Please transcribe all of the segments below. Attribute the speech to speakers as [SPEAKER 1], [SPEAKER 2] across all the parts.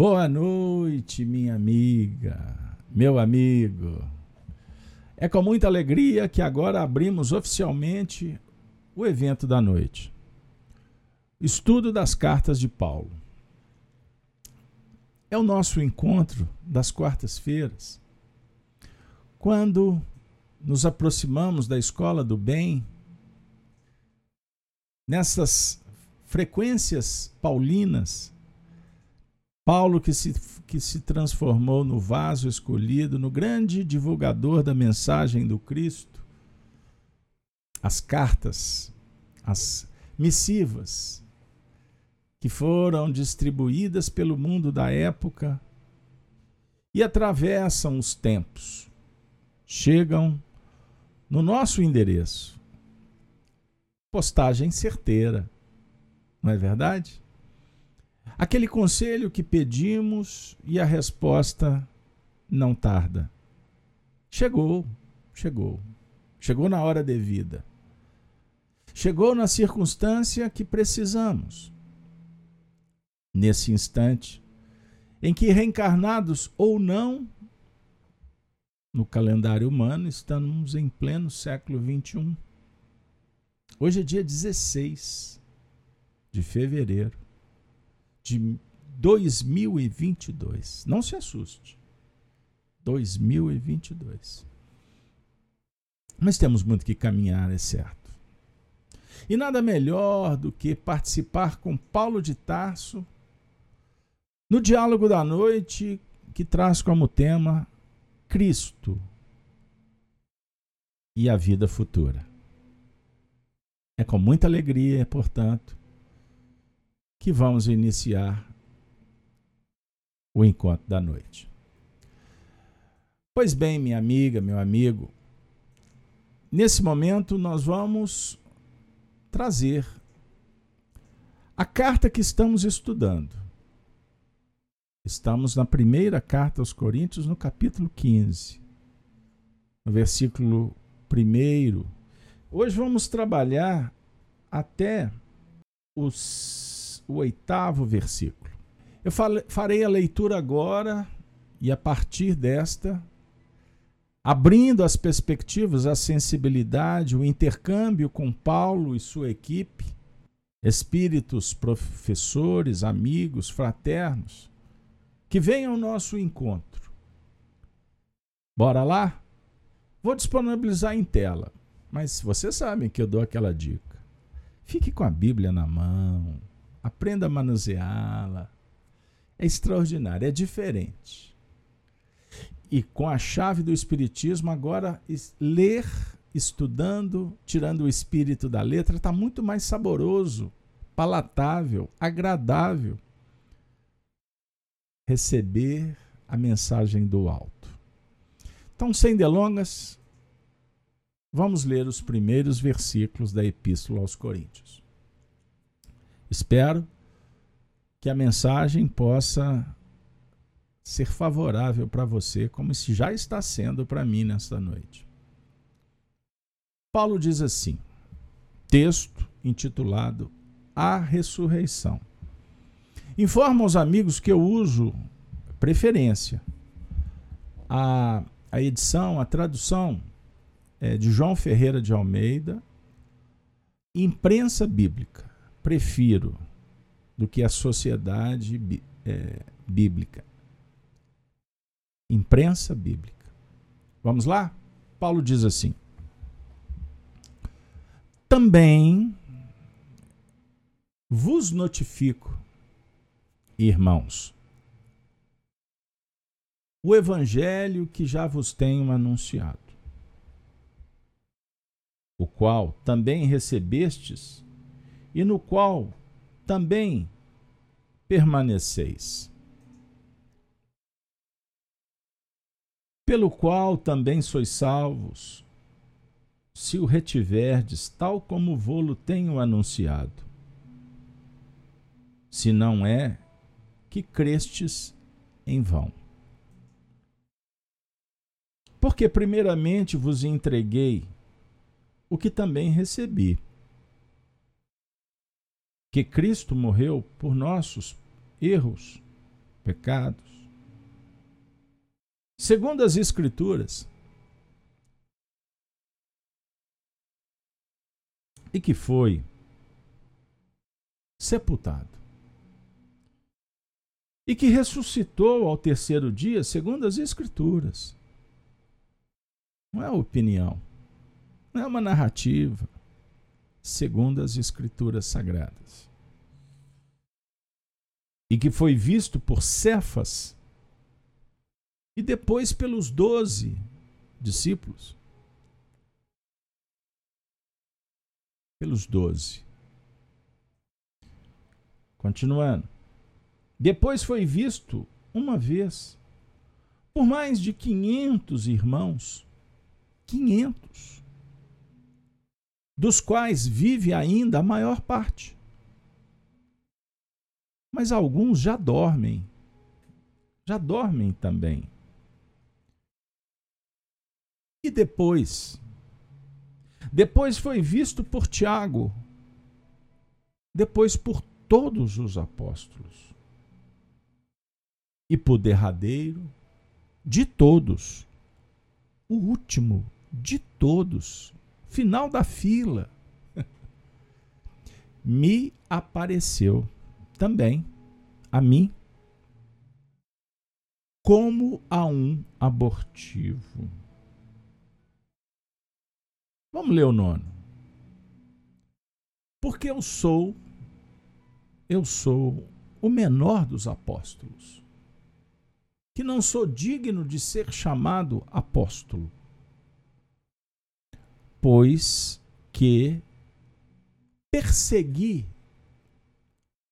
[SPEAKER 1] Boa noite, minha amiga, meu amigo. É com muita alegria que agora abrimos oficialmente o evento da noite. Estudo das cartas de Paulo. É o nosso encontro das quartas-feiras. Quando nos aproximamos da escola do bem, nessas frequências paulinas, Paulo que se, que se transformou no vaso escolhido, no grande divulgador da mensagem do Cristo, as cartas, as missivas que foram distribuídas pelo mundo da época e atravessam os tempos, chegam no nosso endereço. Postagem certeira, não é verdade? Aquele conselho que pedimos e a resposta não tarda. Chegou, chegou. Chegou na hora devida. Chegou na circunstância que precisamos. Nesse instante, em que reencarnados ou não, no calendário humano, estamos em pleno século XXI. Hoje é dia 16 de fevereiro de 2022. Não se assuste. 2022. Mas temos muito que caminhar, é certo. E nada melhor do que participar com Paulo de Tarso no diálogo da noite que traz como tema Cristo e a vida futura. É com muita alegria, portanto, que vamos iniciar o encontro da noite. Pois bem, minha amiga, meu amigo, nesse momento nós vamos trazer a carta que estamos estudando. Estamos na primeira carta aos Coríntios, no capítulo 15, no versículo 1. Hoje vamos trabalhar até os o oitavo versículo. Eu farei a leitura agora e a partir desta, abrindo as perspectivas, a sensibilidade, o intercâmbio com Paulo e sua equipe, espíritos, professores, amigos, fraternos, que venham ao nosso encontro. Bora lá? Vou disponibilizar em tela, mas vocês sabem que eu dou aquela dica. Fique com a Bíblia na mão Aprenda a manuseá-la. É extraordinário, é diferente. E com a chave do Espiritismo, agora ler, estudando, tirando o espírito da letra, está muito mais saboroso, palatável, agradável. Receber a mensagem do alto. Então, sem delongas, vamos ler os primeiros versículos da Epístola aos Coríntios. Espero que a mensagem possa ser favorável para você, como se já está sendo para mim nesta noite. Paulo diz assim, texto intitulado A Ressurreição. Informa aos amigos que eu uso preferência a, a edição, a tradução é, de João Ferreira de Almeida, imprensa bíblica prefiro do que a sociedade é, bíblica. Imprensa bíblica. Vamos lá? Paulo diz assim: Também vos notifico, irmãos, o evangelho que já vos tenho anunciado, o qual também recebestes e no qual também permaneceis. Pelo qual também sois salvos, se o retiverdes, tal como vou-lo tenho anunciado. Se não é, que crestes em vão. Porque primeiramente vos entreguei o que também recebi que Cristo morreu por nossos erros pecados. Segundo as Escrituras, e que foi sepultado. E que ressuscitou ao terceiro dia, segundo as Escrituras. Não é opinião, não é uma narrativa, segundo as Escrituras Sagradas. E que foi visto por Cefas e depois pelos doze discípulos. Pelos doze. Continuando. Depois foi visto uma vez por mais de 500 irmãos, 500, dos quais vive ainda a maior parte. Mas alguns já dormem, já dormem também. E depois? Depois foi visto por Tiago, depois por todos os apóstolos. E por derradeiro, de todos, o último de todos, final da fila, me apareceu também a mim como a um abortivo. Vamos ler o nono. Porque eu sou eu sou o menor dos apóstolos, que não sou digno de ser chamado apóstolo, pois que persegui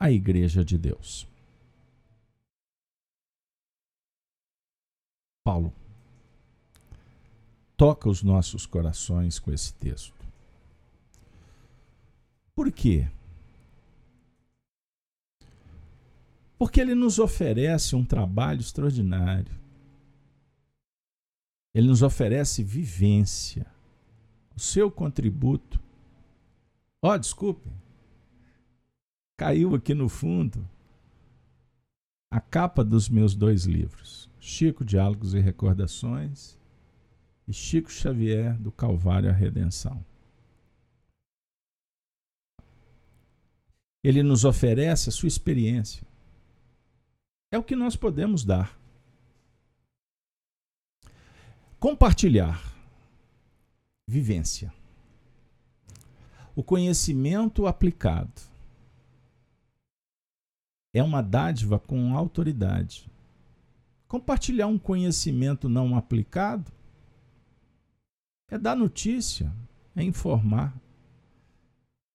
[SPEAKER 1] a igreja de Deus. Paulo toca os nossos corações com esse texto. Por quê? Porque ele nos oferece um trabalho extraordinário. Ele nos oferece vivência, o seu contributo. Ó, oh, desculpe, caiu aqui no fundo a capa dos meus dois livros: Chico, Diálogos e Recordações e Chico Xavier, do Calvário à Redenção. Ele nos oferece a sua experiência é o que nós podemos dar. Compartilhar. Vivência. O conhecimento aplicado é uma dádiva com autoridade. Compartilhar um conhecimento não aplicado é dar notícia, é informar.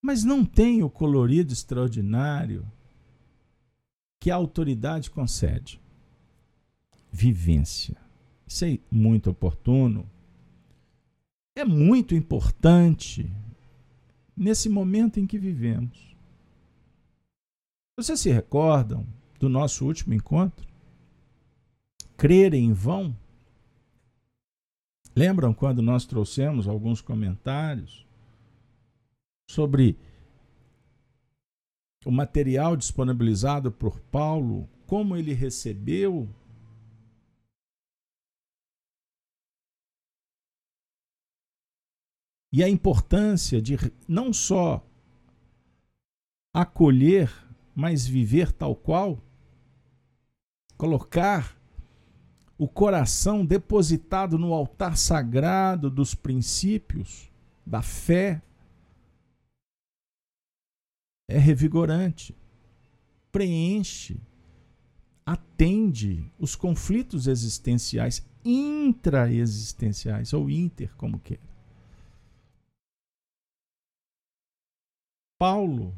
[SPEAKER 1] Mas não tem o colorido extraordinário que a autoridade concede. Vivência. Isso é muito oportuno. É muito importante nesse momento em que vivemos. Vocês se recordam do nosso último encontro? Crer em vão? Lembram quando nós trouxemos alguns comentários sobre o material disponibilizado por Paulo, como ele recebeu. E a importância de não só acolher, mas viver tal qual, colocar o coração depositado no altar sagrado dos princípios, da fé, é revigorante, preenche, atende os conflitos existenciais, intraexistenciais ou inter, como quer. Paulo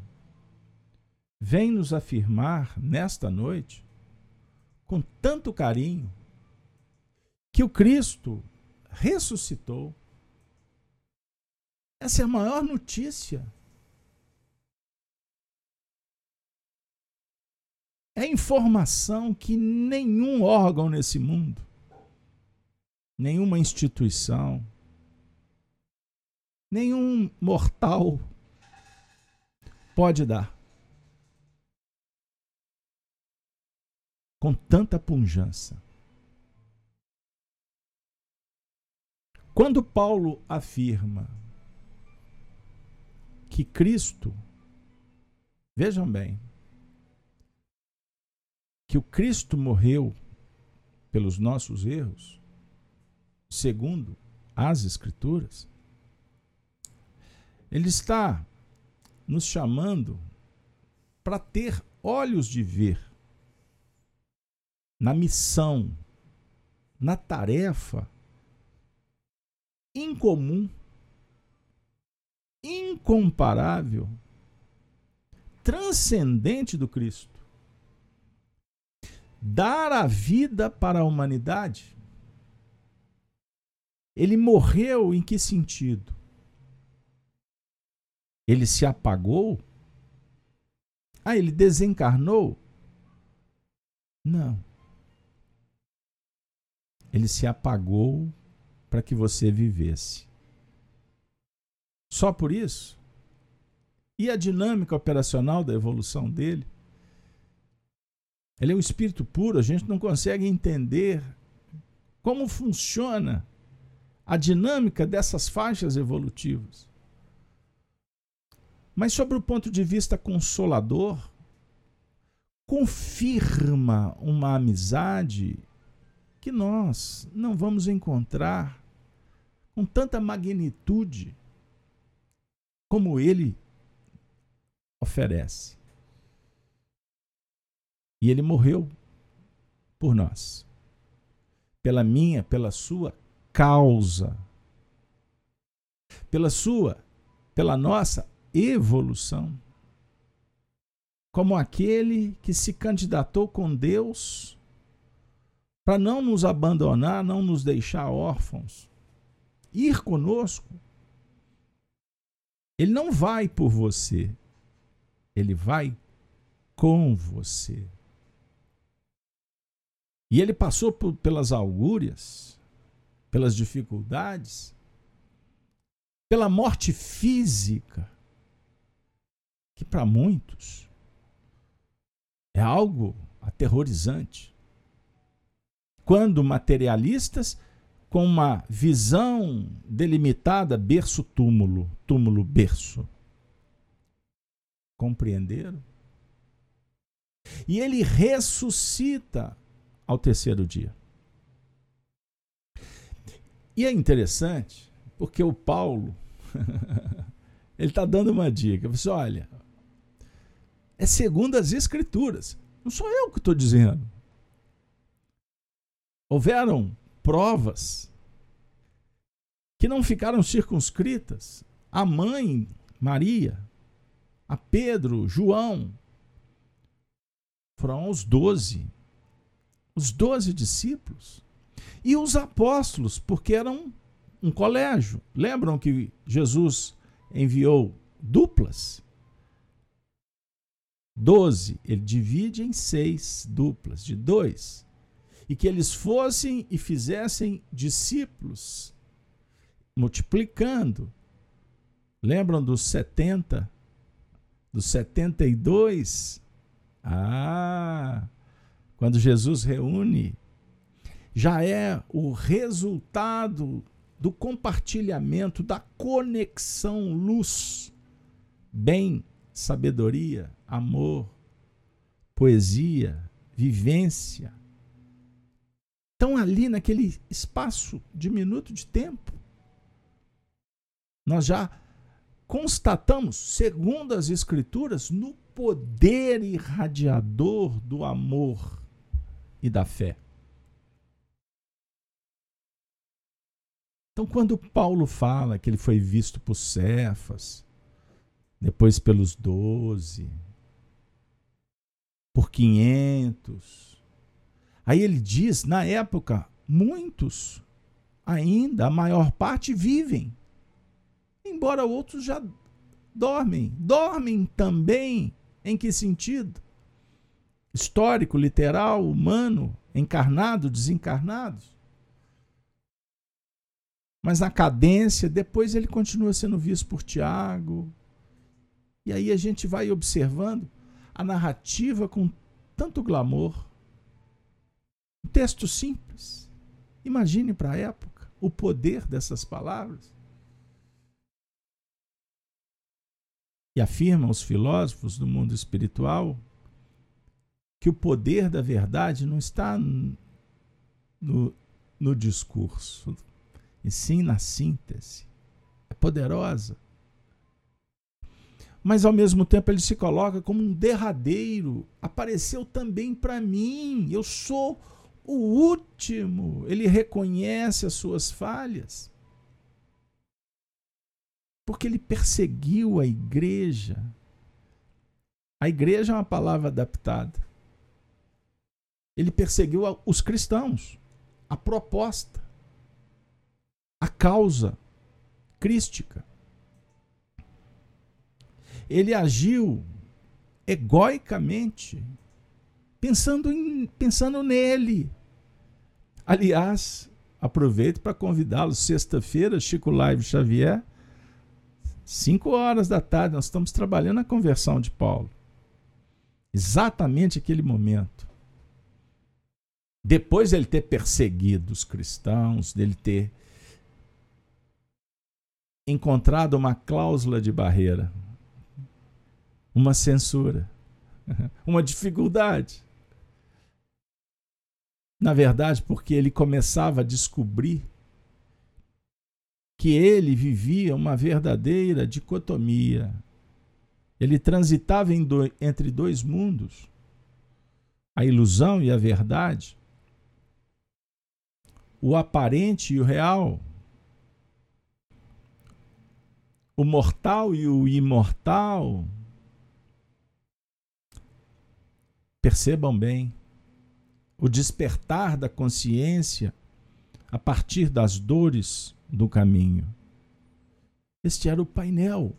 [SPEAKER 1] vem nos afirmar nesta noite, com tanto carinho, que o Cristo ressuscitou. Essa é a maior notícia é informação que nenhum órgão nesse mundo, nenhuma instituição, nenhum mortal pode dar. com tanta punjança. Quando Paulo afirma que Cristo, vejam bem, que o Cristo morreu pelos nossos erros, segundo as Escrituras, ele está nos chamando para ter olhos de ver na missão, na tarefa incomum, incomparável, transcendente do Cristo. Dar a vida para a humanidade. Ele morreu em que sentido? Ele se apagou? Ah, ele desencarnou? Não. Ele se apagou para que você vivesse. Só por isso? E a dinâmica operacional da evolução dele? Ele é um espírito puro, a gente não consegue entender como funciona a dinâmica dessas faixas evolutivas. Mas, sobre o ponto de vista consolador, confirma uma amizade que nós não vamos encontrar com tanta magnitude como ele oferece. E ele morreu por nós, pela minha, pela sua causa, pela sua, pela nossa evolução. Como aquele que se candidatou com Deus para não nos abandonar, não nos deixar órfãos, ir conosco, ele não vai por você, ele vai com você. E ele passou por, pelas augúrias, pelas dificuldades, pela morte física, que para muitos é algo aterrorizante. Quando materialistas com uma visão delimitada berço-túmulo, túmulo-berço. Compreenderam? E ele ressuscita ao terceiro dia. E é interessante, porque o Paulo, ele está dando uma dica. Ele disse, olha, é segundo as escrituras. Não sou eu que estou dizendo. Houveram provas que não ficaram circunscritas a mãe Maria, a Pedro, João. Foram os doze, os doze discípulos. E os apóstolos, porque eram um colégio. Lembram que Jesus enviou duplas? Doze, ele divide em seis duplas, de dois e que eles fossem e fizessem discípulos, multiplicando. Lembram dos 70? Dos 72? Ah, quando Jesus reúne, já é o resultado do compartilhamento, da conexão luz, bem, sabedoria, amor, poesia, vivência estão ali naquele espaço diminuto de tempo. Nós já constatamos, segundo as Escrituras, no poder irradiador do amor e da fé. Então, quando Paulo fala que ele foi visto por Cefas, depois pelos doze, por quinhentos, Aí ele diz, na época, muitos ainda, a maior parte, vivem, embora outros já dormem. Dormem também em que sentido? Histórico, literal, humano, encarnado, desencarnado. Mas na cadência, depois ele continua sendo visto por Tiago. E aí a gente vai observando a narrativa com tanto glamour texto simples. Imagine para a época o poder dessas palavras. E afirmam os filósofos do mundo espiritual que o poder da verdade não está no, no discurso, e sim na síntese. É poderosa. Mas ao mesmo tempo ele se coloca como um derradeiro. Apareceu também para mim. Eu sou o último. Ele reconhece as suas falhas porque ele perseguiu a igreja. A igreja é uma palavra adaptada. Ele perseguiu os cristãos, a proposta, a causa crística. Ele agiu egoicamente, pensando, em, pensando nele. Aliás, aproveito para convidá-lo, sexta-feira, Chico Live Xavier, 5 horas da tarde, nós estamos trabalhando a conversão de Paulo. Exatamente aquele momento. Depois dele ter perseguido os cristãos, dele ter encontrado uma cláusula de barreira, uma censura, uma dificuldade. Na verdade, porque ele começava a descobrir que ele vivia uma verdadeira dicotomia. Ele transitava do, entre dois mundos, a ilusão e a verdade, o aparente e o real, o mortal e o imortal. Percebam bem, o despertar da consciência a partir das dores do caminho. Este era o painel.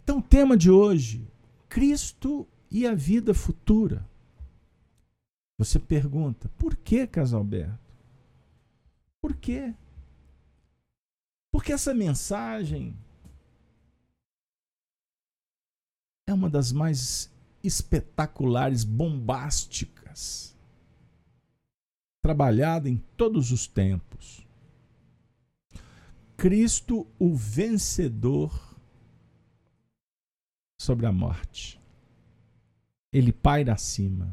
[SPEAKER 1] Então, o tema de hoje: Cristo e a vida futura. Você pergunta, por que, Casalberto? Por quê? Porque essa mensagem é uma das mais espetaculares, bombásticas trabalhada em todos os tempos. Cristo, o vencedor sobre a morte. Ele paira acima.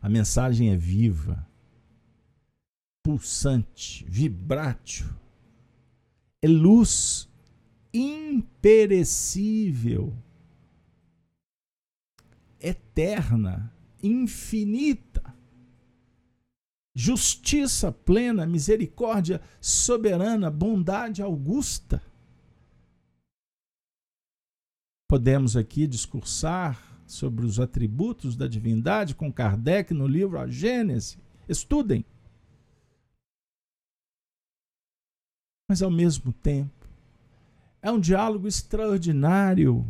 [SPEAKER 1] A mensagem é viva, pulsante, vibrátil. É luz imperecível, eterna, infinita justiça plena, misericórdia soberana, bondade augusta. Podemos aqui discursar sobre os atributos da divindade com Kardec no livro A Gênese. Estudem. Mas ao mesmo tempo, é um diálogo extraordinário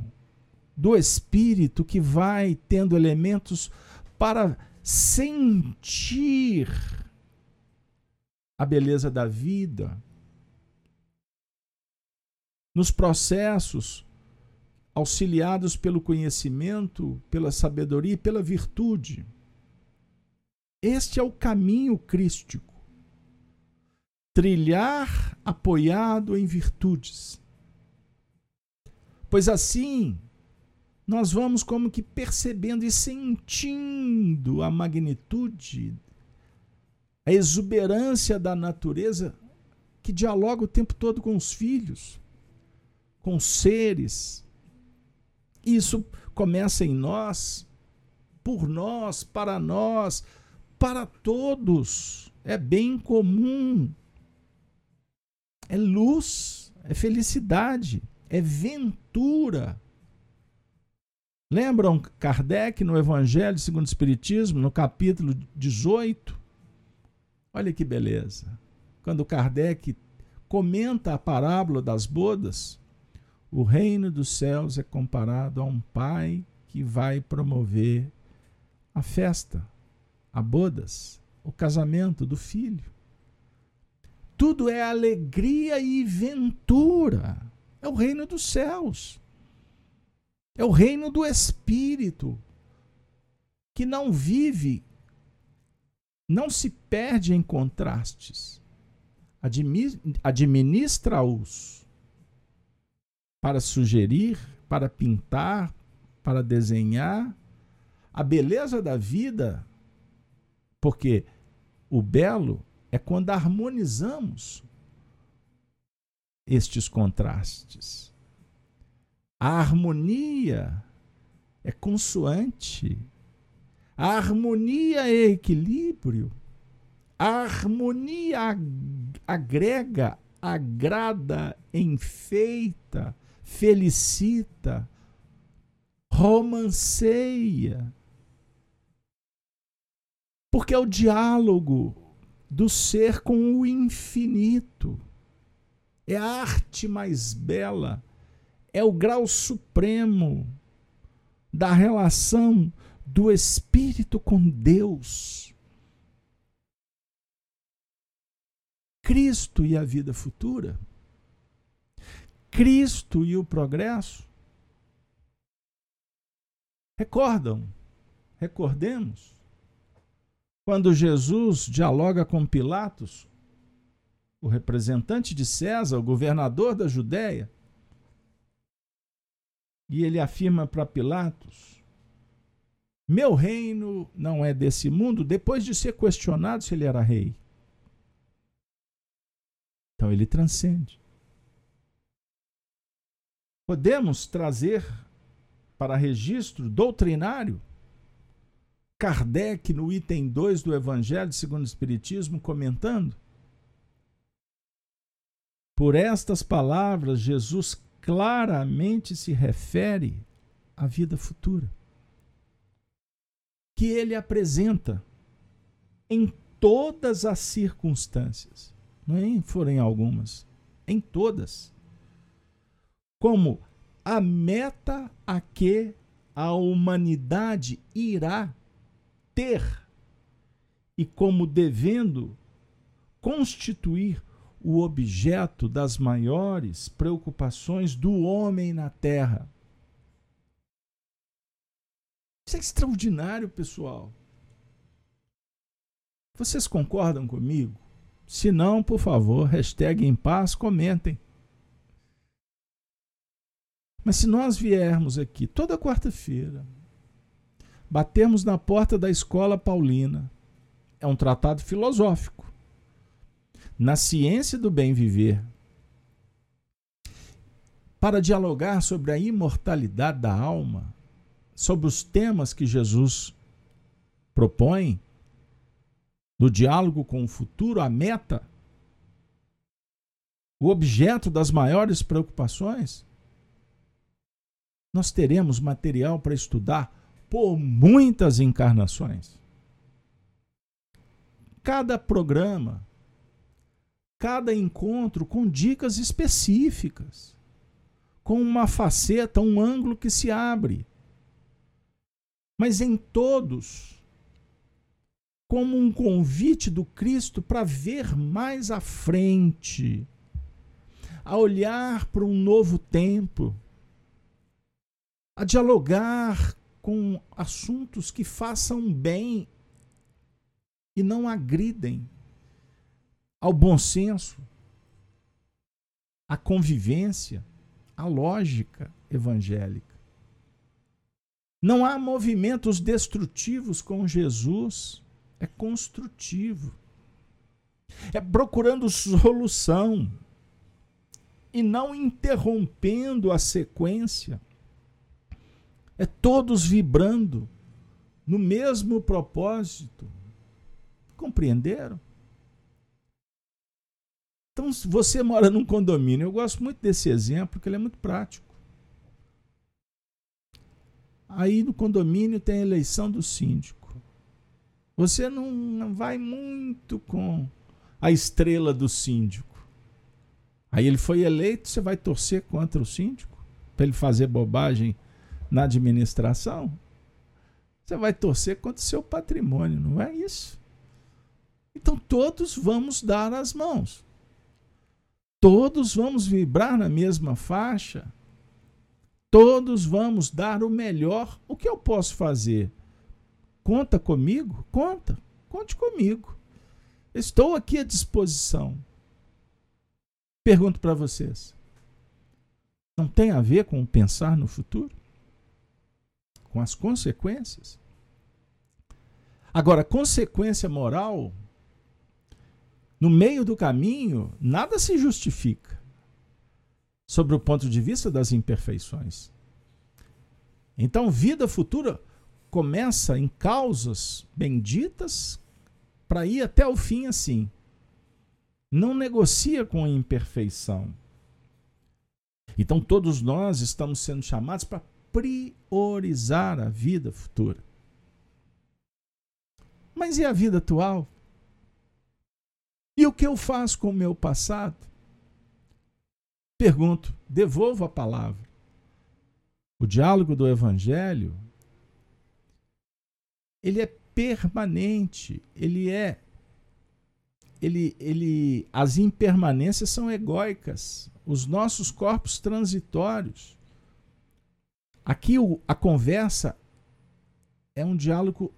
[SPEAKER 1] do espírito que vai tendo elementos para sentir a beleza da vida, nos processos auxiliados pelo conhecimento, pela sabedoria e pela virtude. Este é o caminho crístico. Trilhar apoiado em virtudes. Pois assim, nós vamos como que percebendo e sentindo a magnitude, a exuberância da natureza que dialoga o tempo todo com os filhos, com os seres. Isso começa em nós, por nós, para nós, para todos. É bem comum. É luz, é felicidade, é ventura Lembram Kardec no Evangelho segundo o Espiritismo, no capítulo 18? Olha que beleza. Quando Kardec comenta a parábola das bodas, o reino dos céus é comparado a um pai que vai promover a festa, a bodas, o casamento do filho. Tudo é alegria e ventura. É o reino dos céus. É o reino do Espírito. que não vive, não se perde em contrastes, administra-os para sugerir, para pintar, para desenhar a beleza da vida, porque o belo é quando harmonizamos estes contrastes. A harmonia é consoante. A harmonia é equilíbrio. A harmonia agrega, agrada, enfeita, felicita, romanceia. Porque é o diálogo do ser com o infinito. É a arte mais bela, é o grau supremo da relação do espírito com Deus. Cristo e a vida futura. Cristo e o progresso. Recordam? Recordemos quando Jesus dialoga com Pilatos, o representante de César, o governador da Judéia, e ele afirma para Pilatos: Meu reino não é desse mundo, depois de ser questionado se ele era rei. Então ele transcende. Podemos trazer para registro doutrinário Kardec, no item 2 do Evangelho segundo o Espiritismo, comentando. Por estas palavras, Jesus claramente se refere à vida futura, que ele apresenta em todas as circunstâncias, não é? Forem algumas, em todas, como a meta a que a humanidade irá ter e como devendo constituir o objeto das maiores preocupações do homem na terra. Isso é extraordinário, pessoal. Vocês concordam comigo? Se não, por favor, hashtag em paz, comentem. Mas se nós viermos aqui toda quarta-feira, Batemos na porta da escola paulina. É um tratado filosófico. Na ciência do bem viver. Para dialogar sobre a imortalidade da alma, sobre os temas que Jesus propõe, no diálogo com o futuro, a meta, o objeto das maiores preocupações, nós teremos material para estudar por muitas encarnações. Cada programa, cada encontro com dicas específicas, com uma faceta, um ângulo que se abre. Mas em todos, como um convite do Cristo para ver mais à frente, a olhar para um novo tempo, a dialogar com assuntos que façam bem e não agridem ao bom senso, à convivência, à lógica evangélica. Não há movimentos destrutivos com Jesus, é construtivo. É procurando solução e não interrompendo a sequência é todos vibrando no mesmo propósito. Compreenderam? Então, se você mora num condomínio, eu gosto muito desse exemplo, porque ele é muito prático. Aí no condomínio tem a eleição do síndico. Você não vai muito com a estrela do síndico. Aí ele foi eleito, você vai torcer contra o síndico? Para ele fazer bobagem na administração, você vai torcer contra o seu patrimônio, não é isso? Então todos vamos dar as mãos. Todos vamos vibrar na mesma faixa. Todos vamos dar o melhor. O que eu posso fazer Conta comigo? Conta. Conte comigo. Estou aqui à disposição. Pergunto para vocês: não tem a ver com pensar no futuro? Com as consequências? Agora, consequência moral, no meio do caminho, nada se justifica sobre o ponto de vista das imperfeições. Então, vida futura começa em causas benditas para ir até o fim assim. Não negocia com a imperfeição. Então, todos nós estamos sendo chamados para priorizar a vida futura. Mas e a vida atual? E o que eu faço com o meu passado? Pergunto, devolvo a palavra. O diálogo do evangelho ele é permanente, ele é ele, ele as impermanências são egóicas, os nossos corpos transitórios. Aqui o, a conversa é um diálogo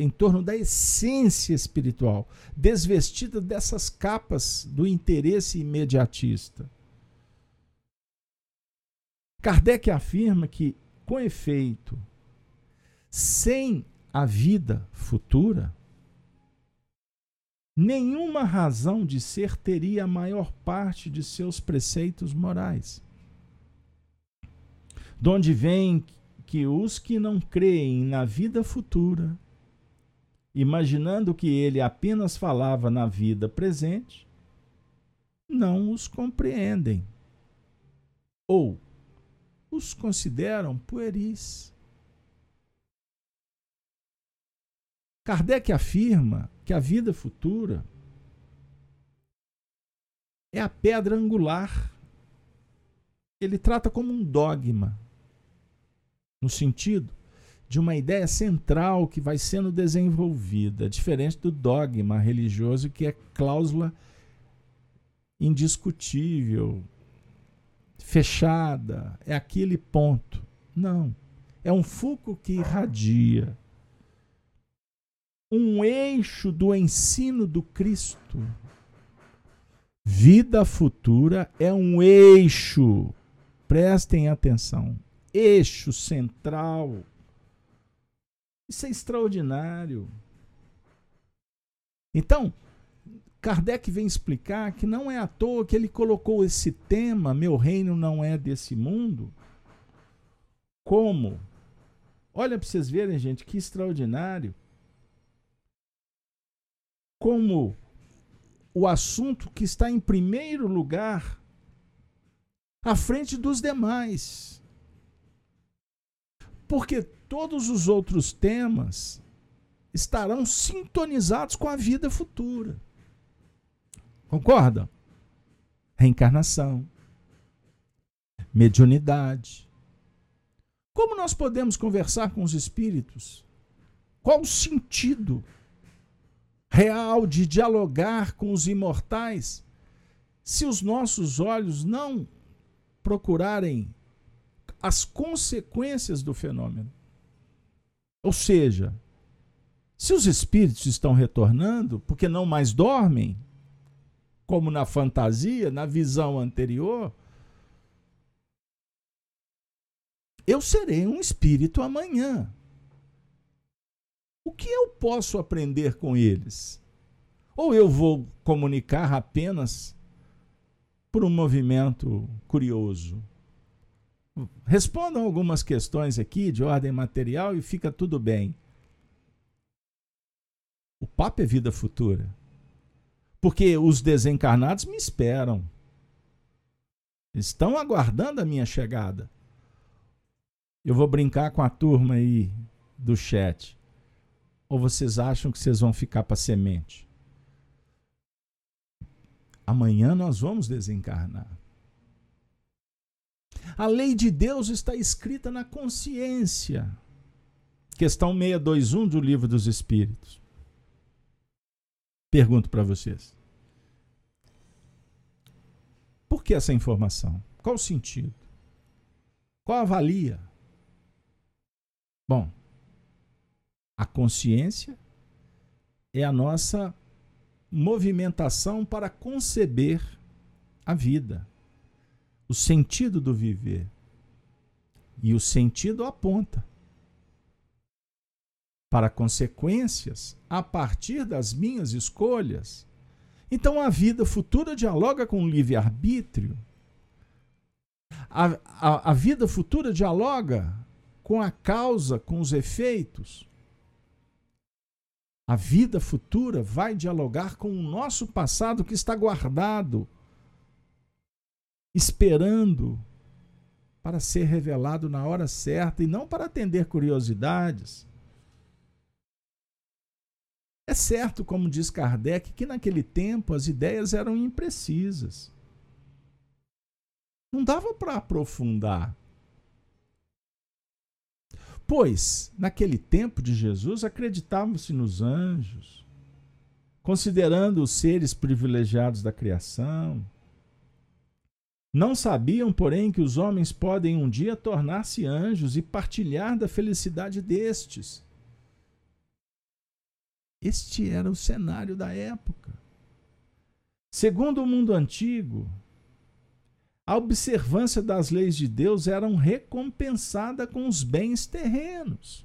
[SPEAKER 1] em torno da essência espiritual, desvestida dessas capas do interesse imediatista. Kardec afirma que, com efeito, sem a vida futura, nenhuma razão de ser teria a maior parte de seus preceitos morais. De onde vem que os que não creem na vida futura imaginando que ele apenas falava na vida presente, não os compreendem ou os consideram pueris. Kardec afirma que a vida futura é a pedra angular. Ele trata como um dogma, no sentido de uma ideia central que vai sendo desenvolvida, diferente do dogma religioso que é cláusula indiscutível, fechada, é aquele ponto. Não. É um foco que irradia. Um eixo do ensino do Cristo. Vida futura é um eixo. Prestem atenção. Eixo central isso é extraordinário. Então, Kardec vem explicar que não é à toa que ele colocou esse tema, meu reino não é desse mundo, como? Olha para vocês verem, gente, que extraordinário. Como o assunto que está em primeiro lugar à frente dos demais. Porque todos os outros temas estarão sintonizados com a vida futura. Concorda? Reencarnação, mediunidade. Como nós podemos conversar com os espíritos? Qual o sentido real de dialogar com os imortais se os nossos olhos não procurarem as consequências do fenômeno? Ou seja, se os espíritos estão retornando, porque não mais dormem, como na fantasia, na visão anterior, eu serei um espírito amanhã. O que eu posso aprender com eles? Ou eu vou comunicar apenas por um movimento curioso? Respondam algumas questões aqui de ordem material e fica tudo bem. O papo é vida futura. Porque os desencarnados me esperam. Estão aguardando a minha chegada. Eu vou brincar com a turma aí do chat. Ou vocês acham que vocês vão ficar para semente? Amanhã nós vamos desencarnar. A lei de Deus está escrita na consciência. Questão 621 do Livro dos Espíritos. Pergunto para vocês. Por que essa informação? Qual o sentido? Qual a valia? Bom, A consciência é a nossa movimentação para conceber a vida, o sentido do viver. E o sentido aponta para consequências a partir das minhas escolhas. Então a vida futura dialoga com o livre-arbítrio. A, a, a vida futura dialoga com a causa, com os efeitos. A vida futura vai dialogar com o nosso passado que está guardado, esperando para ser revelado na hora certa e não para atender curiosidades. É certo, como diz Kardec, que naquele tempo as ideias eram imprecisas. Não dava para aprofundar. Pois, naquele tempo de Jesus, acreditavam-se nos anjos, considerando os seres privilegiados da criação. Não sabiam, porém, que os homens podem um dia tornar-se anjos e partilhar da felicidade destes este era o cenário da época. Segundo o mundo antigo, a observância das leis de Deus era recompensada com os bens terrenos.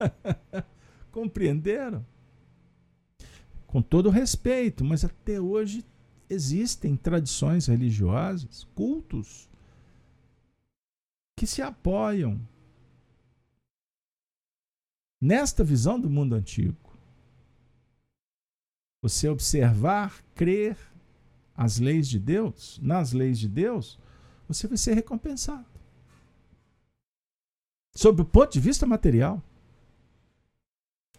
[SPEAKER 1] Compreenderam? Com todo respeito, mas até hoje existem tradições religiosas, cultos, que se apoiam nesta visão do mundo antigo. Você observar, crer as leis de Deus, nas leis de Deus, você vai ser recompensado. Sob o ponto de vista material.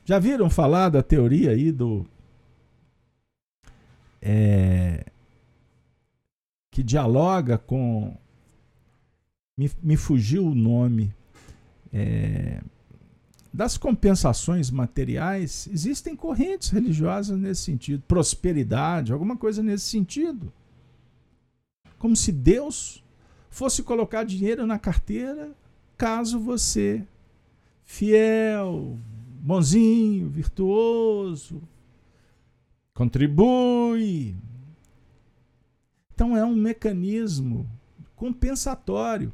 [SPEAKER 1] Já viram falar da teoria aí do. É, que dialoga com. Me, me fugiu o nome. É, das compensações materiais, existem correntes religiosas nesse sentido, prosperidade, alguma coisa nesse sentido. Como se Deus fosse colocar dinheiro na carteira caso você, fiel, bonzinho, virtuoso, contribui. Então é um mecanismo compensatório.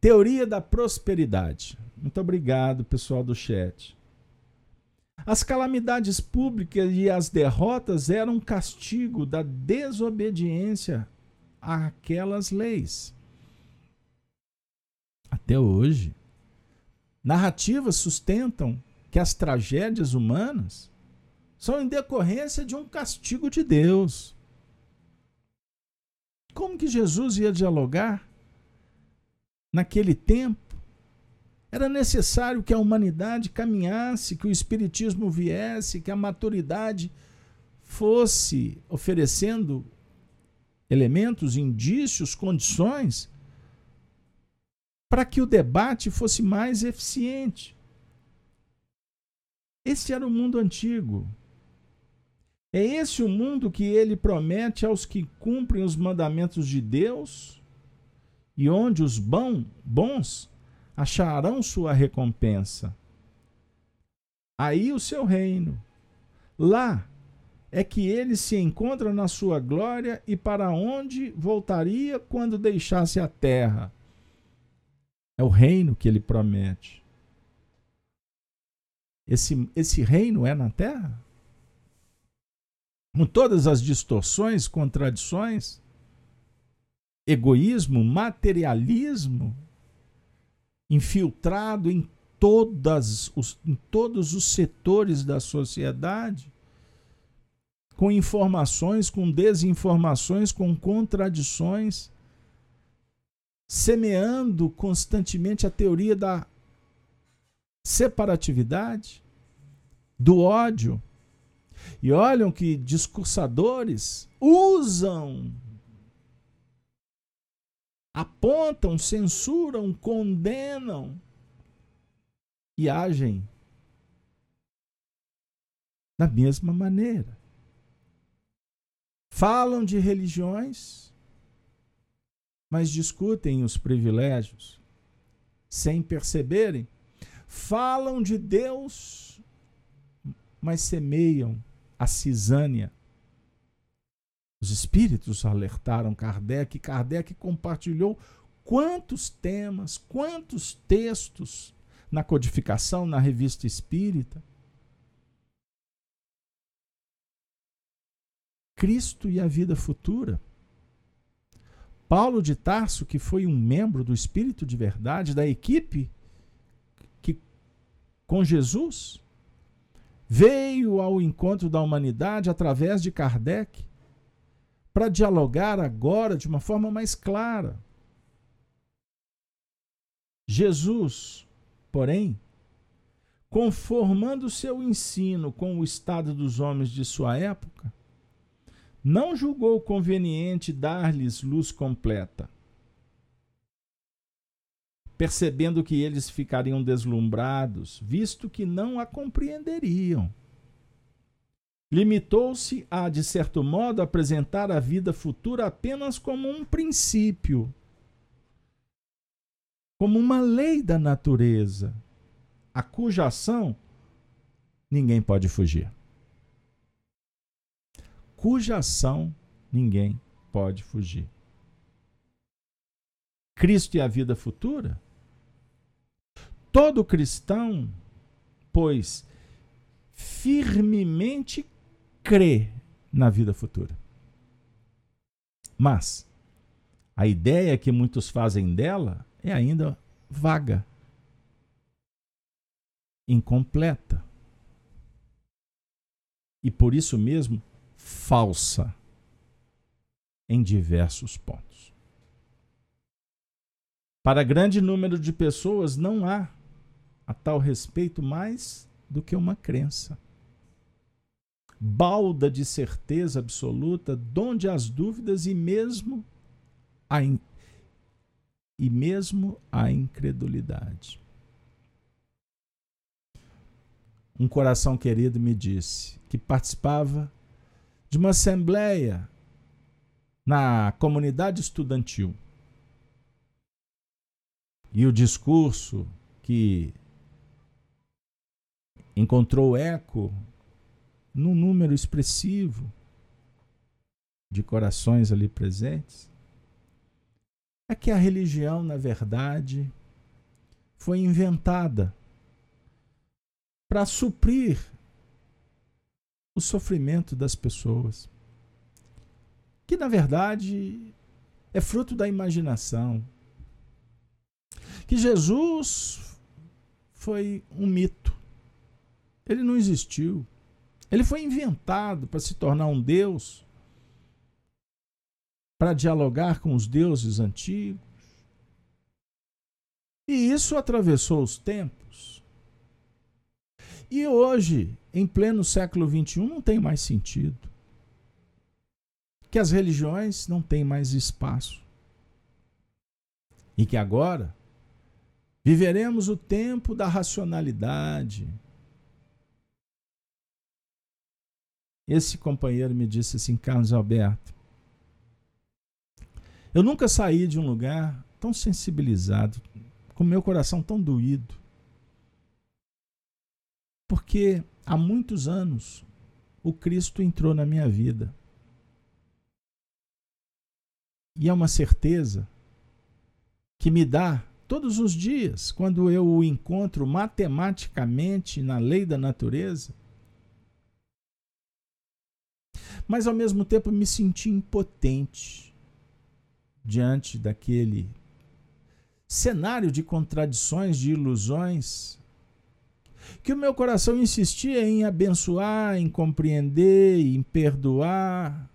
[SPEAKER 1] Teoria da prosperidade. Muito obrigado, pessoal do chat. As calamidades públicas e as derrotas eram castigo da desobediência àquelas leis. Até hoje, narrativas sustentam que as tragédias humanas são em decorrência de um castigo de Deus. Como que Jesus ia dialogar naquele tempo era necessário que a humanidade caminhasse, que o Espiritismo viesse, que a maturidade fosse oferecendo elementos, indícios, condições para que o debate fosse mais eficiente. Esse era o mundo antigo. É esse o mundo que ele promete aos que cumprem os mandamentos de Deus e onde os bons, bons acharão sua recompensa. Aí o seu reino. Lá é que ele se encontra na sua glória e para onde voltaria quando deixasse a terra. É o reino que ele promete. Esse, esse reino é na terra? Com todas as distorções, contradições, egoísmo, materialismo, infiltrado em, todas os, em todos os setores da sociedade, com informações, com desinformações, com contradições, semeando constantemente a teoria da separatividade, do ódio. E olham que discursadores usam apontam, censuram, condenam e agem da mesma maneira. Falam de religiões, mas discutem os privilégios sem perceberem falam de Deus, mas semeiam a cisânia. Os espíritos alertaram Kardec, Kardec compartilhou quantos temas, quantos textos na codificação, na revista espírita. Cristo e a vida futura. Paulo de Tarso, que foi um membro do Espírito de Verdade, da equipe que com Jesus, veio ao encontro da humanidade através de Kardec para dialogar agora de uma forma mais clara. Jesus, porém, conformando seu ensino com o estado dos homens de sua época, não julgou conveniente dar-lhes luz completa, percebendo que eles ficariam deslumbrados, visto que não a compreenderiam. Limitou-se a, de certo modo, apresentar a vida futura apenas como um princípio, como uma lei da natureza, a cuja ação ninguém pode fugir cuja ação ninguém pode fugir. Cristo e a vida futura? Todo cristão, pois, firmemente crê na vida futura. Mas a ideia que muitos fazem dela é ainda vaga, incompleta. E por isso mesmo falsa em diversos pontos. Para grande número de pessoas, não há a tal respeito mais do que uma crença. Balda de certeza absoluta, donde as dúvidas e mesmo a, in... e mesmo a incredulidade. Um coração querido me disse que participava de uma assembleia na comunidade estudantil. E o discurso que encontrou eco num número expressivo de corações ali presentes é que a religião, na verdade, foi inventada para suprir o sofrimento das pessoas, que na verdade é fruto da imaginação. Que Jesus foi um mito. Ele não existiu. Ele foi inventado para se tornar um Deus, para dialogar com os deuses antigos. E isso atravessou os tempos. E hoje, em pleno século XXI, não tem mais sentido. Que as religiões não têm mais espaço. E que agora viveremos o tempo da racionalidade. Esse companheiro me disse assim, Carlos Alberto, eu nunca saí de um lugar tão sensibilizado, com meu coração tão doído porque há muitos anos o Cristo entrou na minha vida. E é uma certeza que me dá todos os dias, quando eu o encontro matematicamente na lei da natureza. Mas ao mesmo tempo me senti impotente diante daquele cenário de contradições, de ilusões que o meu coração insistia em abençoar, em compreender, em perdoar.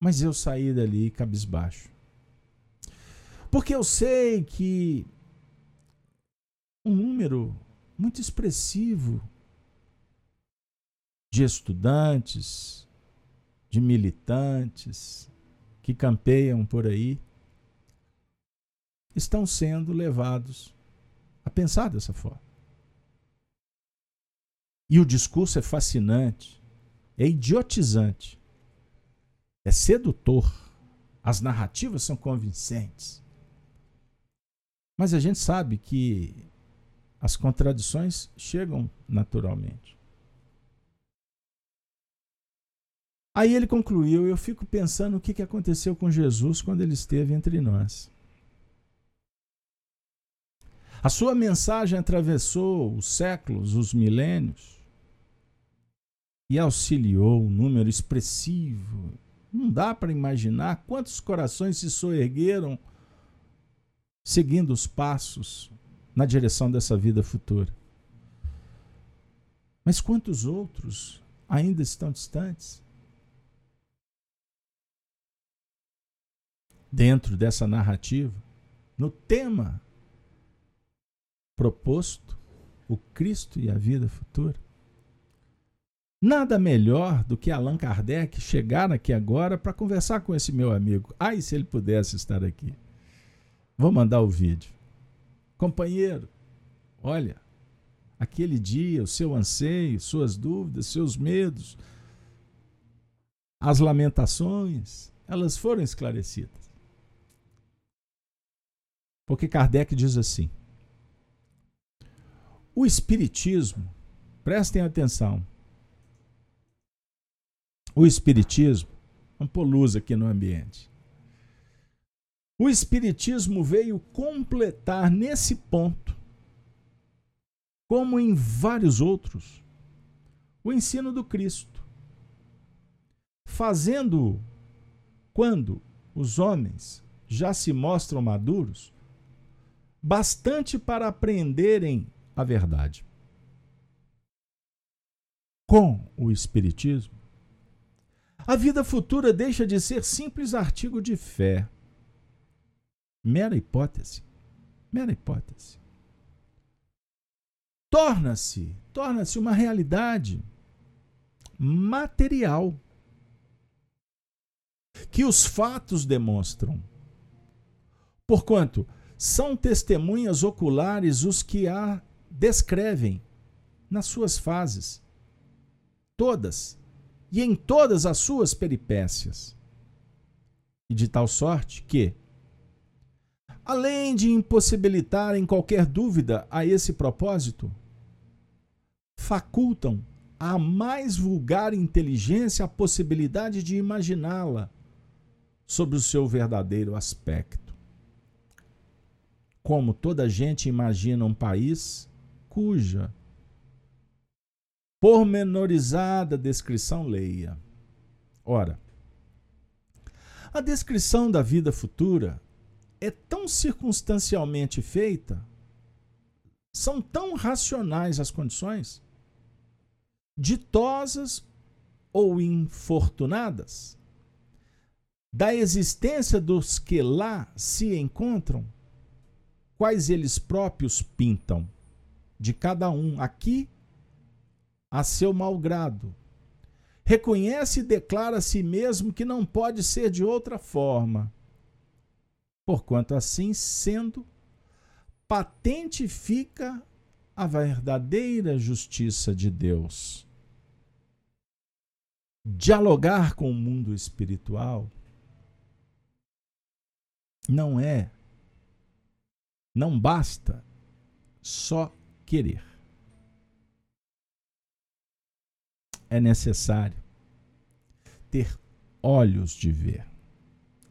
[SPEAKER 1] Mas eu saí dali cabisbaixo. Porque eu sei que um número muito expressivo de estudantes, de militantes que campeiam por aí, estão sendo levados a pensar dessa forma. E o discurso é fascinante, é idiotizante, é sedutor. As narrativas são convincentes. Mas a gente sabe que as contradições chegam naturalmente. Aí ele concluiu, eu fico pensando o que aconteceu com Jesus quando ele esteve entre nós. A sua mensagem atravessou os séculos, os milênios, e auxiliou um número expressivo. Não dá para imaginar quantos corações se soergueram seguindo os passos na direção dessa vida futura. Mas quantos outros ainda estão distantes? Dentro dessa narrativa, no tema proposto, o Cristo e a vida futura. Nada melhor do que Allan Kardec chegar aqui agora para conversar com esse meu amigo. Ai, se ele pudesse estar aqui. Vou mandar o vídeo. Companheiro, olha, aquele dia, o seu anseio, suas dúvidas, seus medos, as lamentações, elas foram esclarecidas. Porque Kardec diz assim: o Espiritismo, prestem atenção. O Espiritismo, vamos pôr luz aqui no ambiente. O Espiritismo veio completar nesse ponto, como em vários outros, o ensino do Cristo. Fazendo quando os homens já se mostram maduros, bastante para aprenderem a verdade. Com o Espiritismo, a vida futura deixa de ser simples artigo de fé, mera hipótese, mera hipótese. Torna-se, torna-se uma realidade material que os fatos demonstram. Porquanto são testemunhas oculares os que a descrevem nas suas fases, todas, e em todas as suas peripécias. E de tal sorte que, além de impossibilitarem qualquer dúvida a esse propósito, facultam à mais vulgar inteligência a possibilidade de imaginá-la sob o seu verdadeiro aspecto. Como toda gente imagina um país cuja pormenorizada descrição leia. Ora, a descrição da vida futura é tão circunstancialmente feita, são tão racionais as condições, ditosas ou infortunadas, da existência dos que lá se encontram, quais eles próprios pintam de cada um aqui a seu malgrado. Reconhece e declara a si mesmo que não pode ser de outra forma. Porquanto assim sendo, patente fica a verdadeira justiça de Deus. Dialogar com o mundo espiritual não é, não basta só querer. É necessário ter olhos de ver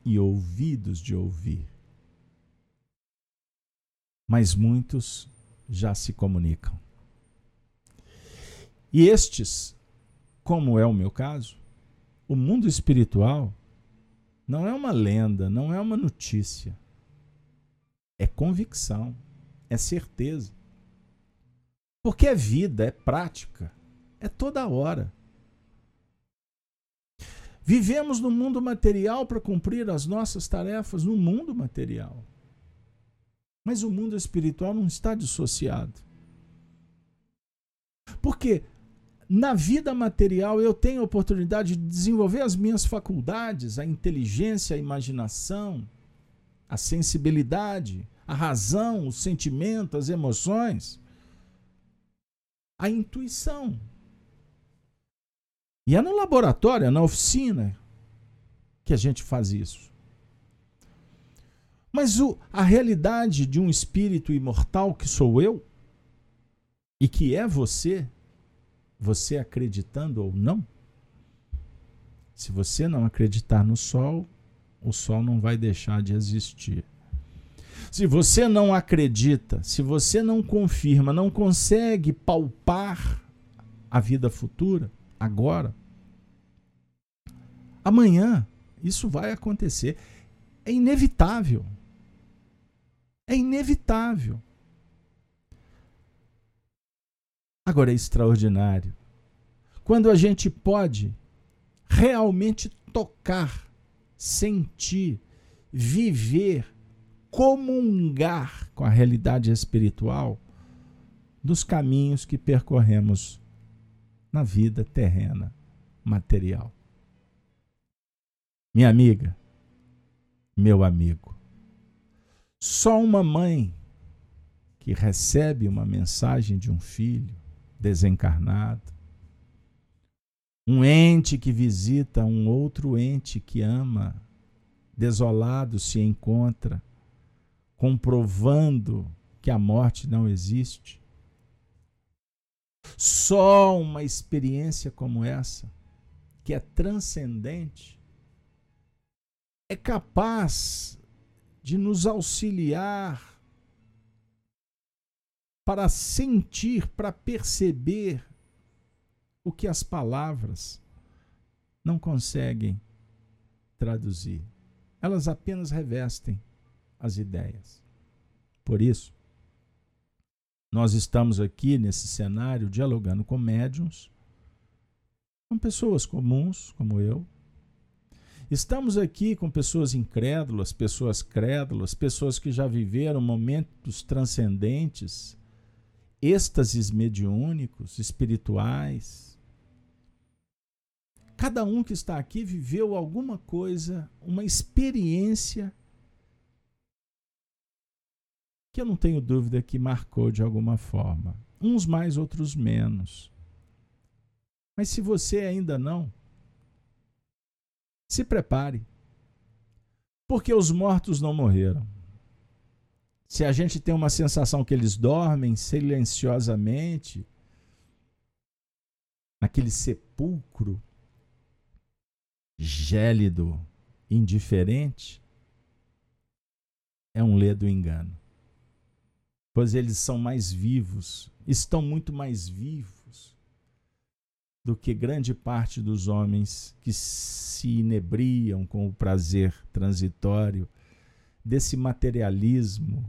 [SPEAKER 1] e ouvidos de ouvir. Mas muitos já se comunicam. E estes, como é o meu caso, o mundo espiritual não é uma lenda, não é uma notícia. É convicção, é certeza. Porque é vida, é prática, é toda hora. Vivemos no mundo material para cumprir as nossas tarefas no mundo material. Mas o mundo espiritual não está dissociado. Porque na vida material eu tenho a oportunidade de desenvolver as minhas faculdades, a inteligência, a imaginação, a sensibilidade, a razão, o sentimento, as emoções a intuição. E é no laboratório, é na oficina, que a gente faz isso. Mas o, a realidade de um espírito imortal que sou eu e que é você, você acreditando ou não, se você não acreditar no sol, o sol não vai deixar de existir. Se você não acredita, se você não confirma, não consegue palpar a vida futura, agora, amanhã, isso vai acontecer. É inevitável. É inevitável. Agora é extraordinário. Quando a gente pode realmente tocar, sentir, viver, comungar com a realidade espiritual dos caminhos que percorremos na vida terrena, material. Minha amiga, meu amigo, só uma mãe que recebe uma mensagem de um filho desencarnado, um ente que visita um outro ente que ama, desolado se encontra, comprovando que a morte não existe. Só uma experiência como essa, que é transcendente, é capaz de nos auxiliar para sentir, para perceber o que as palavras não conseguem traduzir. Elas apenas revestem as ideias. Por isso, nós estamos aqui nesse cenário dialogando com médiums, com pessoas comuns como eu. Estamos aqui com pessoas incrédulas, pessoas crédulas, pessoas que já viveram momentos transcendentes, êxtases mediúnicos, espirituais. Cada um que está aqui viveu alguma coisa, uma experiência que eu não tenho dúvida que marcou de alguma forma. Uns mais, outros menos. Mas se você ainda não, se prepare. Porque os mortos não morreram. Se a gente tem uma sensação que eles dormem silenciosamente, naquele sepulcro gélido, indiferente, é um ledo engano pois eles são mais vivos, estão muito mais vivos do que grande parte dos homens que se inebriam com o prazer transitório desse materialismo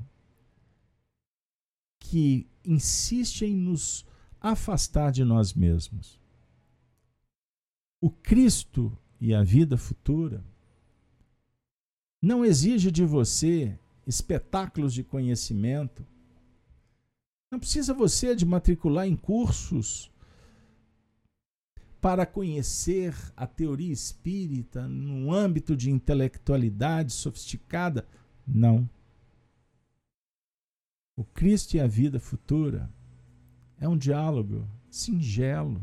[SPEAKER 1] que insiste em nos afastar de nós mesmos. O Cristo e a vida futura não exige de você espetáculos de conhecimento não precisa você de matricular em cursos para conhecer a teoria espírita no âmbito de intelectualidade sofisticada. Não. O Cristo e a vida futura é um diálogo singelo.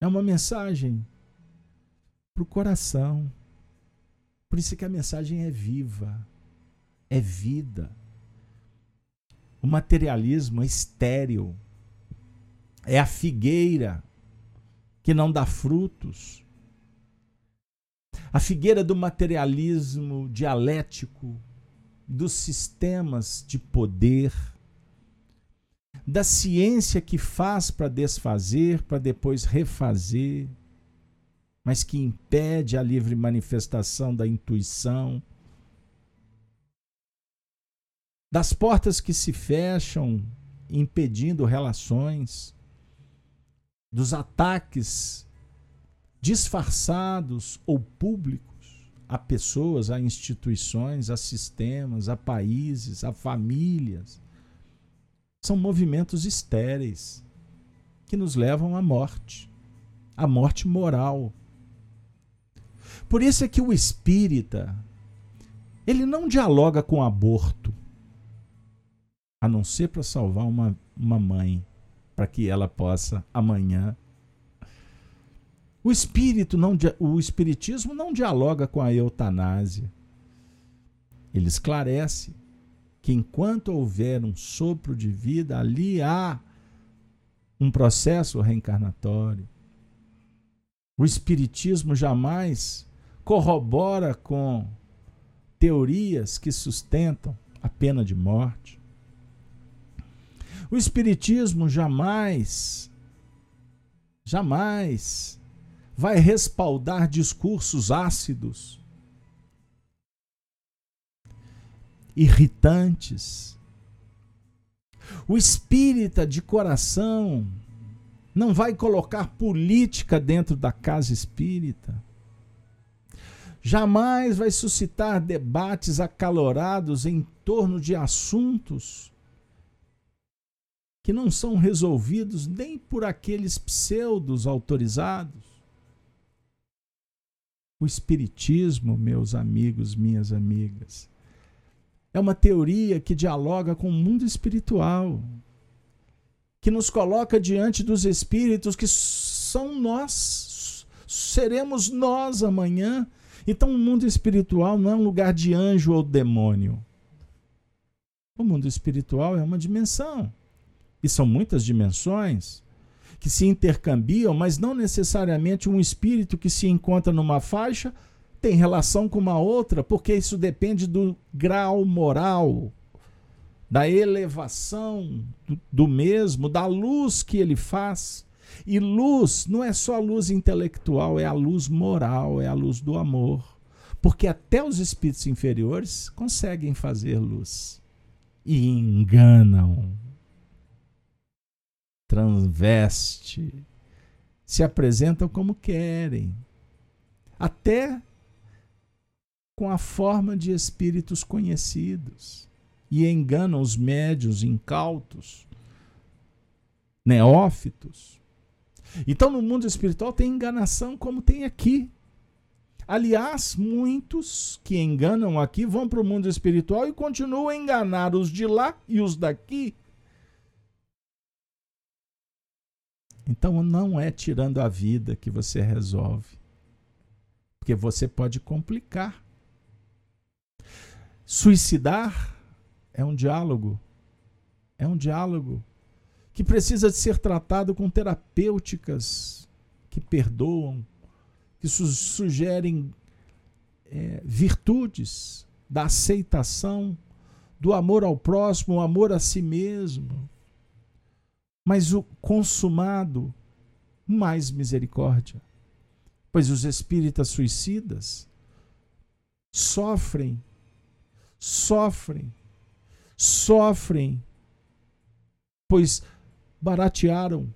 [SPEAKER 1] É uma mensagem para o coração. Por isso que a mensagem é viva, é vida. O materialismo é estéril. É a figueira que não dá frutos. A figueira do materialismo dialético, dos sistemas de poder, da ciência que faz para desfazer, para depois refazer, mas que impede a livre manifestação da intuição das portas que se fecham, impedindo relações, dos ataques disfarçados ou públicos a pessoas, a instituições, a sistemas, a países, a famílias. São movimentos estéreis que nos levam à morte, à morte moral. Por isso é que o espírita ele não dialoga com aborto a não ser para salvar uma, uma mãe, para que ela possa amanhã. O espírito não o espiritismo não dialoga com a eutanásia. Ele esclarece que enquanto houver um sopro de vida, ali há um processo reencarnatório. O Espiritismo jamais corrobora com teorias que sustentam a pena de morte. O Espiritismo jamais, jamais vai respaldar discursos ácidos, irritantes. O espírita de coração não vai colocar política dentro da casa espírita. Jamais vai suscitar debates acalorados em torno de assuntos que não são resolvidos nem por aqueles pseudos autorizados. O Espiritismo, meus amigos, minhas amigas, é uma teoria que dialoga com o mundo espiritual, que nos coloca diante dos espíritos que são nós, seremos nós amanhã. Então, o mundo espiritual não é um lugar de anjo ou demônio. O mundo espiritual é uma dimensão e são muitas dimensões que se intercambiam, mas não necessariamente um espírito que se encontra numa faixa tem relação com uma outra, porque isso depende do grau moral, da elevação do, mesmo, da luz que ele faz. E luz não é só a luz intelectual, é a luz moral, é a luz do amor. Porque até os espíritos inferiores conseguem fazer luz e enganam transveste, se apresentam como querem, até com a forma de espíritos conhecidos, e enganam os médios incautos, neófitos. Então, no mundo espiritual tem enganação como tem aqui. Aliás, muitos que enganam aqui vão para o mundo espiritual e continuam a enganar os de lá e os daqui Então não é tirando a vida que você resolve. Porque você pode complicar. Suicidar é um diálogo. É um diálogo que precisa de ser tratado com terapêuticas que perdoam, que su sugerem é, virtudes da aceitação, do amor ao próximo, o amor a si mesmo mas o consumado, mais misericórdia. Pois os espíritas suicidas sofrem, sofrem, sofrem, pois baratearam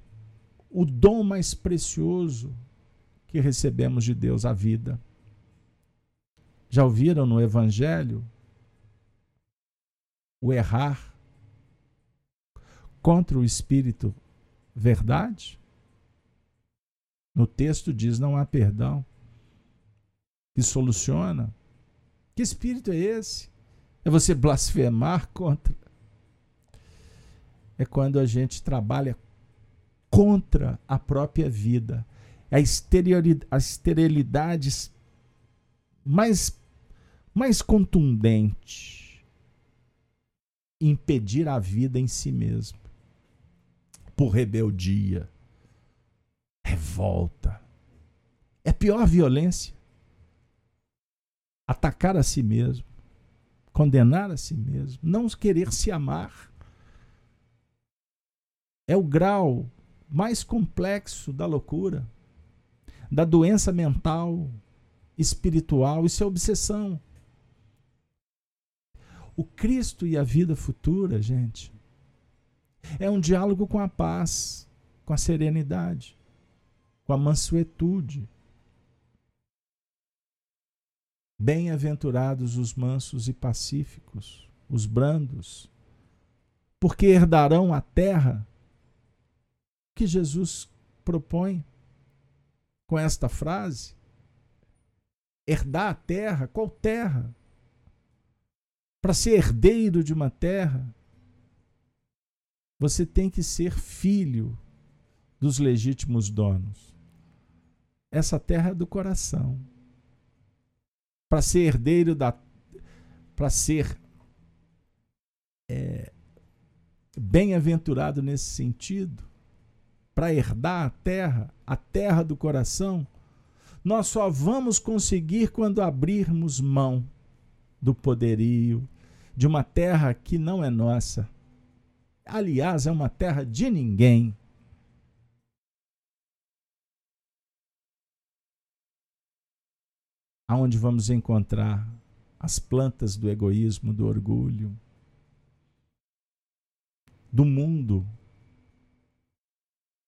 [SPEAKER 1] o dom mais precioso que recebemos de Deus, a vida. Já ouviram no Evangelho o errar contra o espírito verdade? No texto diz: não há perdão. Que soluciona. Que espírito é esse? É você blasfemar contra. É quando a gente trabalha contra a própria vida. É a esterilidade mais, mais contundente. Impedir a vida em si mesmo por rebeldia, revolta. É pior violência. Atacar a si mesmo, condenar a si mesmo, não querer se amar. É o grau mais complexo da loucura, da doença mental, espiritual, isso é obsessão. O Cristo e a vida futura, gente, é um diálogo com a paz, com a serenidade, com a mansuetude. Bem-aventurados os mansos e pacíficos, os brandos, porque herdarão a terra que Jesus propõe com esta frase. Herdar a terra, qual terra? Para ser herdeiro de uma terra, você tem que ser filho dos legítimos donos. Essa terra é do coração. Para ser herdeiro da para ser é, bem-aventurado nesse sentido, para herdar a terra, a terra do coração, nós só vamos conseguir quando abrirmos mão do poderio de uma terra que não é nossa. Aliás, é uma terra de ninguém. Aonde vamos encontrar as plantas do egoísmo, do orgulho, do mundo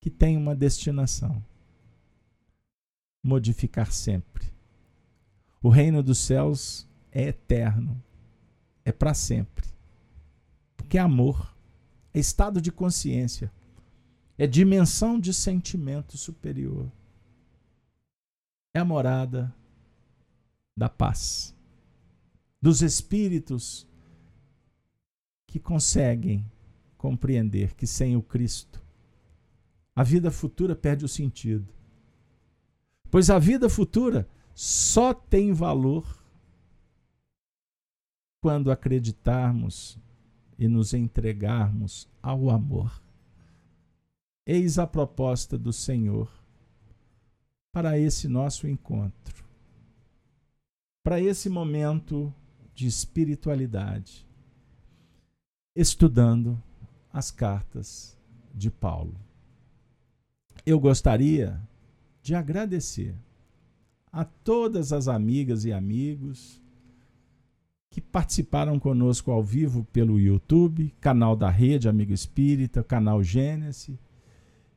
[SPEAKER 1] que tem uma destinação: modificar sempre. O reino dos céus é eterno, é para sempre. Porque é amor, é estado de consciência, é dimensão de sentimento superior. É a morada da paz, dos espíritos que conseguem compreender que sem o Cristo a vida futura perde o sentido. Pois a vida futura só tem valor quando acreditarmos e nos entregarmos ao amor. Eis a proposta do Senhor para esse nosso encontro, para esse momento de espiritualidade, estudando as cartas de Paulo. Eu gostaria de agradecer a todas as amigas e amigos que participaram conosco ao vivo pelo YouTube, canal da Rede Amigo Espírita, canal Gênesis.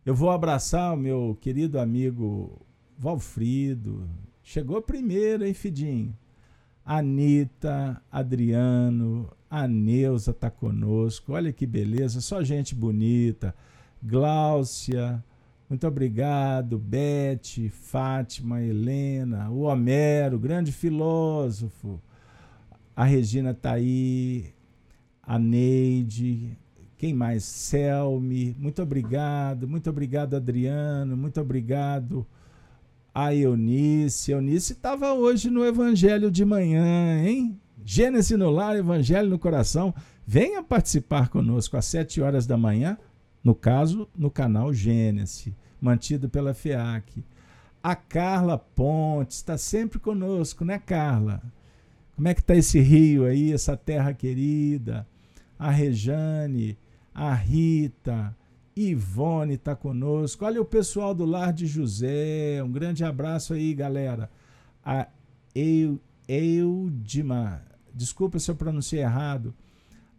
[SPEAKER 1] Eu vou abraçar o meu querido amigo Valfrido. Chegou primeiro, hein, Fidinho? Anitta, Adriano, a Neuza está conosco. Olha que beleza, só gente bonita. Gláucia, muito obrigado. Beth, Fátima, Helena, o Homero, grande filósofo. A Regina está aí. A Neide. Quem mais? Selmi. Muito obrigado. Muito obrigado, Adriano. Muito obrigado a Eunice. Eunice estava hoje no Evangelho de manhã, hein? Gênesis no lar, Evangelho no coração. Venha participar conosco às sete horas da manhã, no caso, no canal Gênesis, mantido pela FEAC. A Carla Pontes está sempre conosco, né, Carla? Como é que está esse rio aí, essa terra querida? A Rejane, a Rita, Ivone está conosco. Olha o pessoal do Lar de José. Um grande abraço aí, galera. A Eu, Eudima. Desculpa se eu pronunciei errado.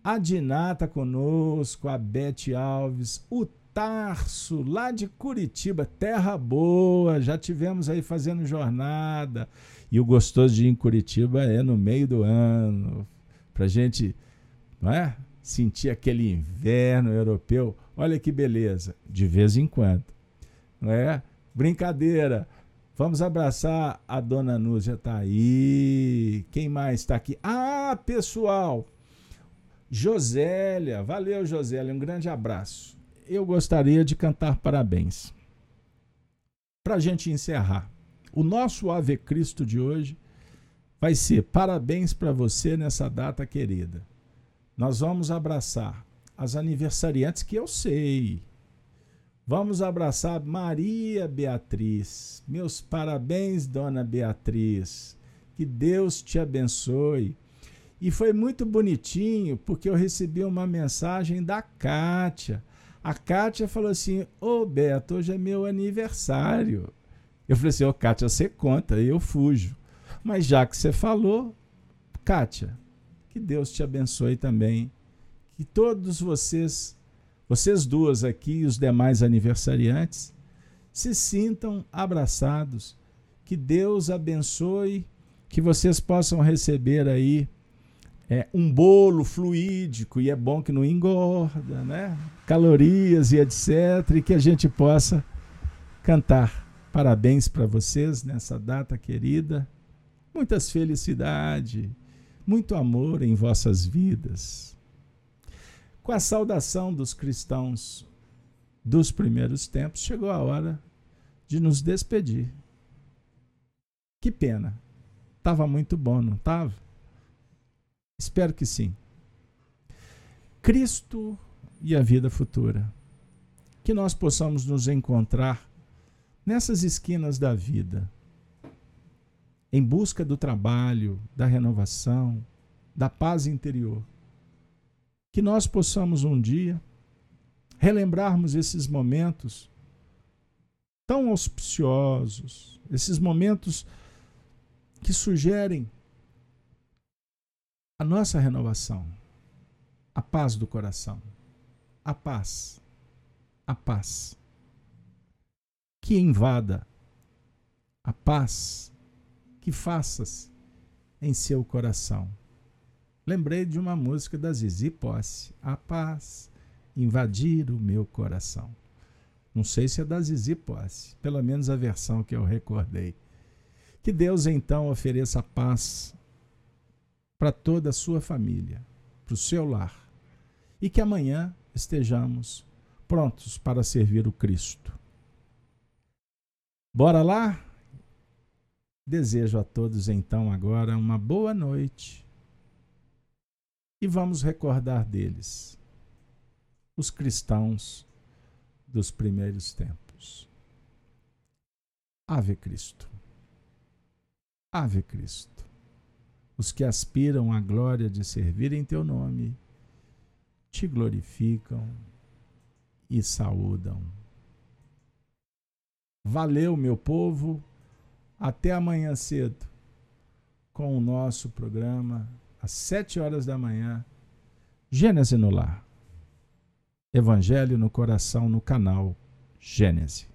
[SPEAKER 1] A Diná está conosco. A Bete Alves. O Tarso, lá de Curitiba. Terra boa. Já tivemos aí fazendo jornada. E o gostoso de ir em Curitiba é no meio do ano. Pra gente, não é? Sentir aquele inverno europeu Olha que beleza, de vez em quando. Não é? Brincadeira. Vamos abraçar a dona Núzia está aí. Quem mais está aqui? Ah, pessoal. Josélia, valeu Josélia, um grande abraço. Eu gostaria de cantar parabéns. Para a gente encerrar, o nosso Ave Cristo de hoje vai ser parabéns para você nessa data querida. Nós vamos abraçar as aniversariantes que eu sei. Vamos abraçar Maria Beatriz. Meus parabéns, dona Beatriz. Que Deus te abençoe. E foi muito bonitinho porque eu recebi uma mensagem da Kátia. A Kátia falou assim: Ô oh, Beto, hoje é meu aniversário. Eu falei assim: Ô oh, Kátia, você conta, eu fujo. Mas já que você falou, Kátia, que Deus te abençoe também que todos vocês, vocês duas aqui e os demais aniversariantes, se sintam abraçados. Que Deus abençoe, que vocês possam receber aí é, um bolo fluídico, e é bom que não engorda, né? Calorias e etc. E que a gente possa cantar. Parabéns para vocês nessa data querida. Muitas felicidades, muito amor em vossas vidas com a saudação dos cristãos dos primeiros tempos, chegou a hora de nos despedir. Que pena. Estava muito bom, não estava? Espero que sim. Cristo e a vida futura. Que nós possamos nos encontrar nessas esquinas da vida, em busca do trabalho, da renovação, da paz interior. Que nós possamos um dia relembrarmos esses momentos tão auspiciosos, esses momentos que sugerem a nossa renovação, a paz do coração, a paz, a paz que invada, a paz que faças em seu coração. Lembrei de uma música da Zizi Posse, a paz invadir o meu coração. Não sei se é da Zizi Posse, pelo menos a versão que eu recordei. Que Deus então ofereça paz para toda a sua família, para o seu lar, e que amanhã estejamos prontos para servir o Cristo. Bora lá? Desejo a todos então agora uma boa noite e vamos recordar deles, os cristãos dos primeiros tempos. Ave Cristo. Ave Cristo. Os que aspiram à glória de servir em teu nome, te glorificam e saúdam. Valeu, meu povo. Até amanhã cedo com o nosso programa às sete horas da manhã. Gênese no lar. Evangelho no coração no canal Gênese.